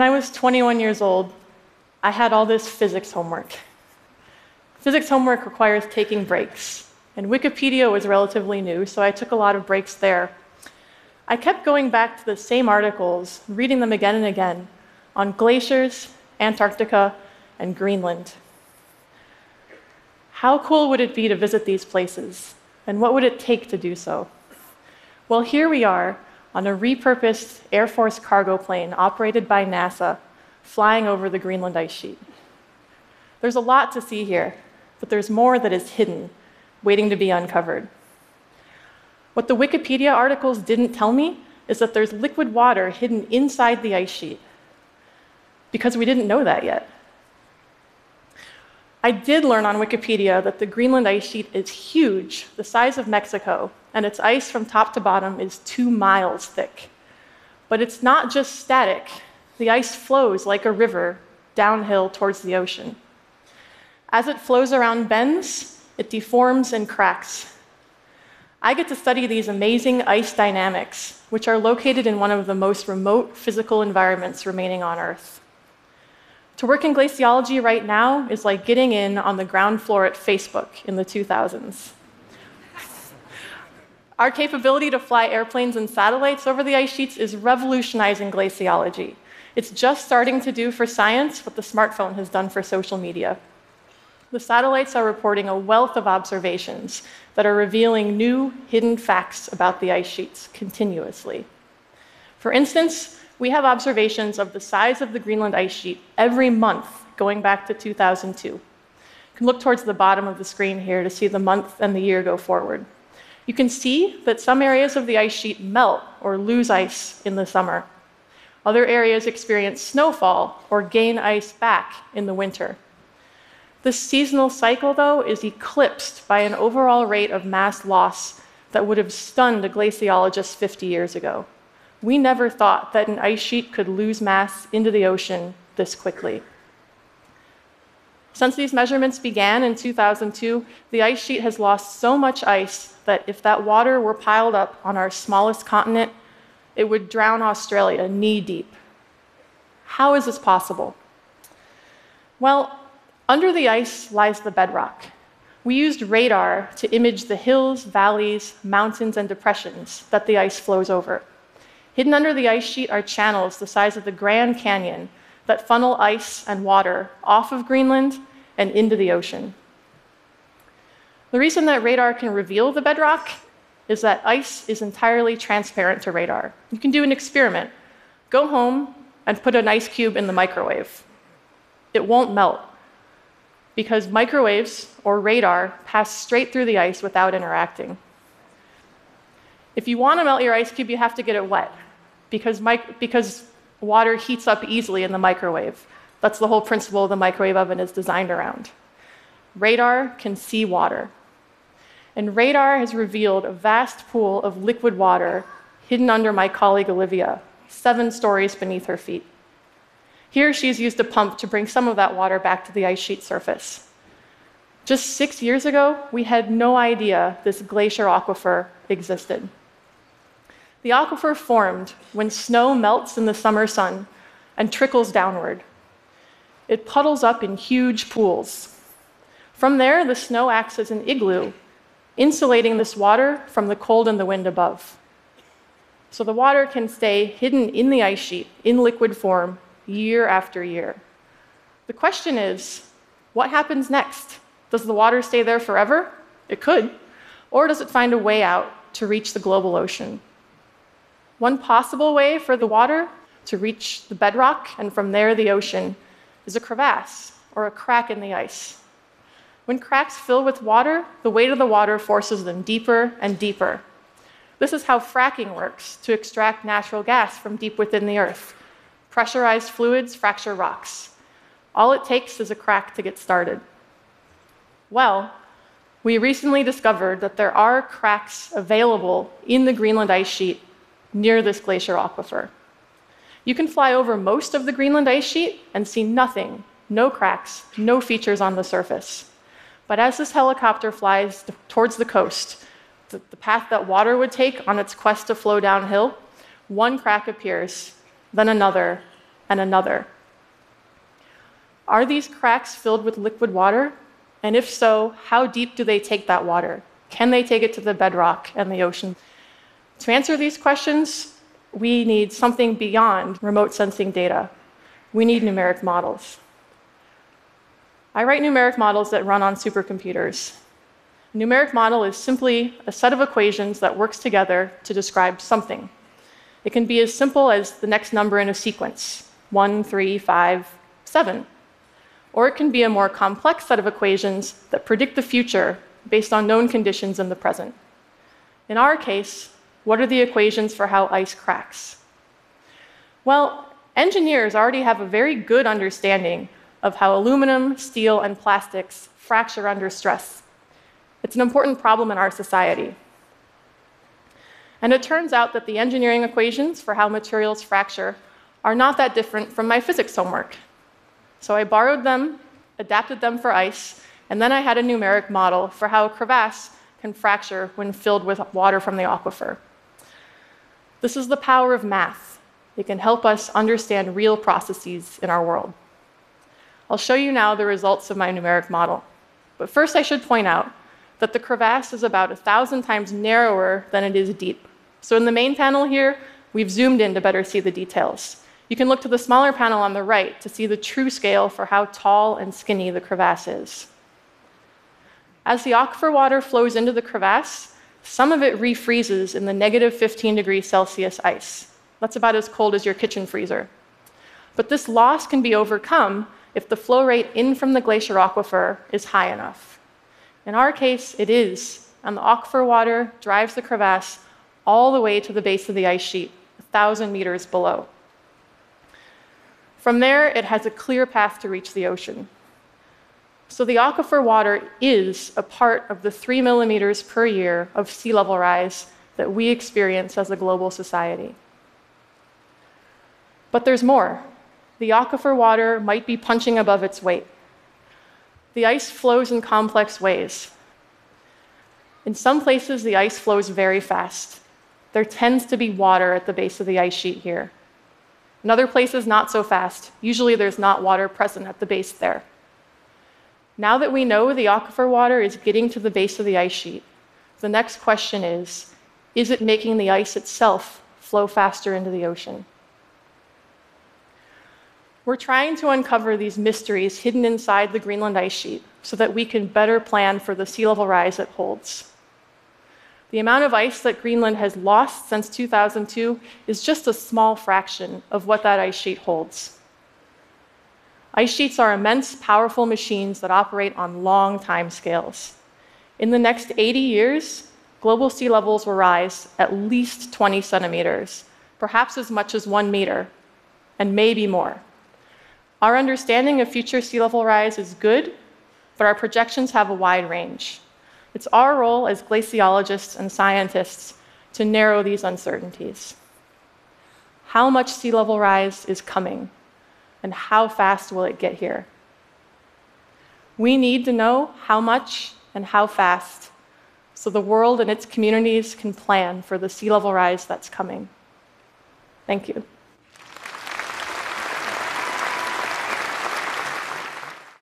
When I was 21 years old, I had all this physics homework. Physics homework requires taking breaks, and Wikipedia was relatively new, so I took a lot of breaks there. I kept going back to the same articles, reading them again and again, on glaciers, Antarctica, and Greenland. How cool would it be to visit these places? And what would it take to do so? Well, here we are on a repurposed Air Force cargo plane operated by NASA, flying over the Greenland ice sheet. There's a lot to see here, but there's more that is hidden, waiting to be uncovered. What the Wikipedia articles didn't tell me is that there's liquid water hidden inside the ice sheet, because we didn't know that yet. I did learn on Wikipedia that the Greenland ice sheet is huge, the size of Mexico, and its ice from top to bottom is two miles thick. But it's not just static, the ice flows like a river downhill towards the ocean. As it flows around bends, it deforms and cracks. I get to study these amazing ice dynamics, which are located in one of the most remote physical environments remaining on Earth. To work in glaciology right now is like getting in on the ground floor at Facebook in the 2000s. Our capability to fly airplanes and satellites over the ice sheets is revolutionizing glaciology. It's just starting to do for science what the smartphone has done for social media. The satellites are reporting a wealth of observations that are revealing new hidden facts about the ice sheets continuously. For instance, we have observations of the size of the Greenland ice sheet every month going back to 2002. You can look towards the bottom of the screen here to see the month and the year go forward. You can see that some areas of the ice sheet melt or lose ice in the summer. Other areas experience snowfall or gain ice back in the winter. This seasonal cycle, though, is eclipsed by an overall rate of mass loss that would have stunned a glaciologist 50 years ago. We never thought that an ice sheet could lose mass into the ocean this quickly. Since these measurements began in 2002, the ice sheet has lost so much ice that if that water were piled up on our smallest continent, it would drown Australia knee deep. How is this possible? Well, under the ice lies the bedrock. We used radar to image the hills, valleys, mountains, and depressions that the ice flows over. Hidden under the ice sheet are channels the size of the Grand Canyon that funnel ice and water off of Greenland and into the ocean. The reason that radar can reveal the bedrock is that ice is entirely transparent to radar. You can do an experiment. Go home and put an ice cube in the microwave. It won't melt because microwaves or radar pass straight through the ice without interacting. If you want to melt your ice cube, you have to get it wet because, mic- because water heats up easily in the microwave. That's the whole principle the microwave oven is designed around. Radar can see water. And radar has revealed a vast pool of liquid water hidden under my colleague Olivia, seven stories beneath her feet. Here, she's used a pump to bring some of that water back to the ice sheet surface. Just six years ago, we had no idea this glacier aquifer existed. The aquifer formed when snow melts in the summer sun and trickles downward. It puddles up in huge pools. From there, the snow acts as an igloo, insulating this water from the cold and the wind above. So the water can stay hidden in the ice sheet in liquid form year after year. The question is what happens next? Does the water stay there forever? It could. Or does it find a way out to reach the global ocean? One possible way for the water to reach the bedrock and from there the ocean is a crevasse or a crack in the ice. When cracks fill with water, the weight of the water forces them deeper and deeper. This is how fracking works to extract natural gas from deep within the earth. Pressurized fluids fracture rocks. All it takes is a crack to get started. Well, we recently discovered that there are cracks available in the Greenland ice sheet near this glacier aquifer. You can fly over most of the Greenland ice sheet and see nothing, no cracks, no features on the surface. But as this helicopter flies towards the coast, the, the path that water would take on its quest to flow downhill, one crack appears, then another, and another. Are these cracks filled with liquid water? And if so, how deep do they take that water? Can they take it to the bedrock and the ocean? To answer these questions, we need something beyond remote sensing data. We need numeric models. I write numeric models that run on supercomputers. A numeric model is simply a set of equations that works together to describe something. It can be as simple as the next number in a sequence 1, 3, 5, 7. Or it can be a more complex set of equations that predict the future based on known conditions in the present. In our case, what are the equations for how ice cracks? Well, engineers already have a very good understanding of how aluminum, steel, and plastics fracture under stress. It's an important problem in our society. And it turns out that the engineering equations for how materials fracture are not that different from my physics homework. So I borrowed them, adapted them for ice, and then I had a numeric model for how a crevasse can fracture when filled with water from the aquifer. This is the power of math. It can help us understand real processes in our world. I'll show you now the results of my numeric model. But first, I should point out that the crevasse is about a thousand times narrower than it is deep. So in the main panel here, we've zoomed in to better see the details. You can look to the smaller panel on the right to see the true scale for how tall and skinny the crevasse is. As the aquifer water flows into the crevasse, some of it refreezes in the negative 15 degrees Celsius ice. That's about as cold as your kitchen freezer. But this loss can be overcome if the flow rate in from the glacier aquifer is high enough. In our case, it is, and the aquifer water drives the crevasse all the way to the base of the ice sheet, 1,000 meters below. From there, it has a clear path to reach the ocean. So the aquifer water is a part of the three millimeters per year of sea level rise that we experience as a global society. But there's more the aquifer water might be punching above its weight. The ice flows in complex ways. In some places, the ice flows very fast. There tends to be water at the base of the ice sheet here. In other places, not so fast. Usually, there's not water present at the base there. Now that we know the aquifer water is getting to the base of the ice sheet, the next question is is it making the ice itself flow faster into the ocean? We're trying to uncover these mysteries hidden inside the Greenland ice sheet so that we can better plan for the sea level rise it holds. The amount of ice that Greenland has lost since 2002 is just a small fraction of what that ice sheet holds. Ice sheets are immense, powerful machines that operate on long time scales. In the next 80 years, global sea levels will rise at least 20 centimeters, perhaps as much as one meter, and maybe more. Our understanding of future sea level rise is good, but our projections have a wide range. It's our role as glaciologists and scientists to narrow these uncertainties. How much sea level rise is coming, and how fast will it get here? We need to know how much and how fast so the world and its communities can plan for the sea level rise that's coming. Thank you.